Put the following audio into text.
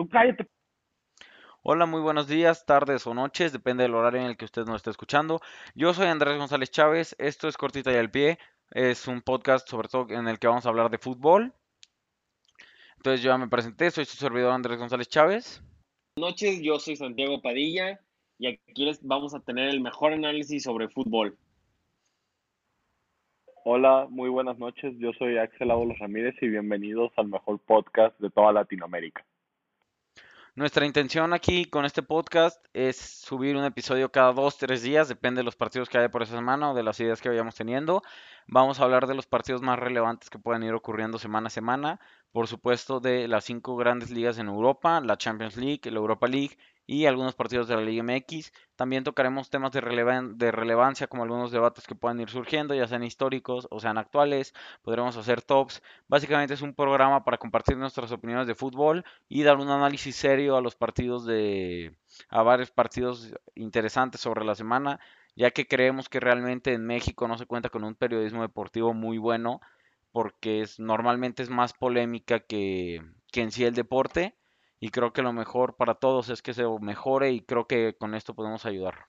Tú cállate. Hola, muy buenos días, tardes o noches, depende del horario en el que usted nos esté escuchando. Yo soy Andrés González Chávez, esto es Cortita y al Pie, es un podcast sobre todo en el que vamos a hablar de fútbol. Entonces yo ya me presenté, soy su servidor Andrés González Chávez. Buenas noches, yo soy Santiago Padilla y aquí les vamos a tener el mejor análisis sobre fútbol. Hola, muy buenas noches. Yo soy Axel Ábalos Ramírez y bienvenidos al mejor podcast de toda Latinoamérica. Nuestra intención aquí con este podcast es subir un episodio cada dos, tres días, depende de los partidos que haya por esa semana o de las ideas que vayamos teniendo. Vamos a hablar de los partidos más relevantes que puedan ir ocurriendo semana a semana. Por supuesto, de las cinco grandes ligas en Europa, la Champions League, la Europa League y algunos partidos de la Liga MX. También tocaremos temas de, de, relevancia como algunos debates que puedan ir surgiendo, ya sean históricos o sean actuales. Podremos hacer tops. Básicamente es un programa para compartir nuestras opiniones de fútbol y dar un análisis serio a los partidos de a varios partidos interesantes sobre la semana, ya que creemos que realmente en México no se cuenta con un periodismo deportivo muy bueno porque es, normalmente es más polémica que, que en sí el deporte y creo que lo mejor para todos es que se mejore y creo que con esto podemos ayudar.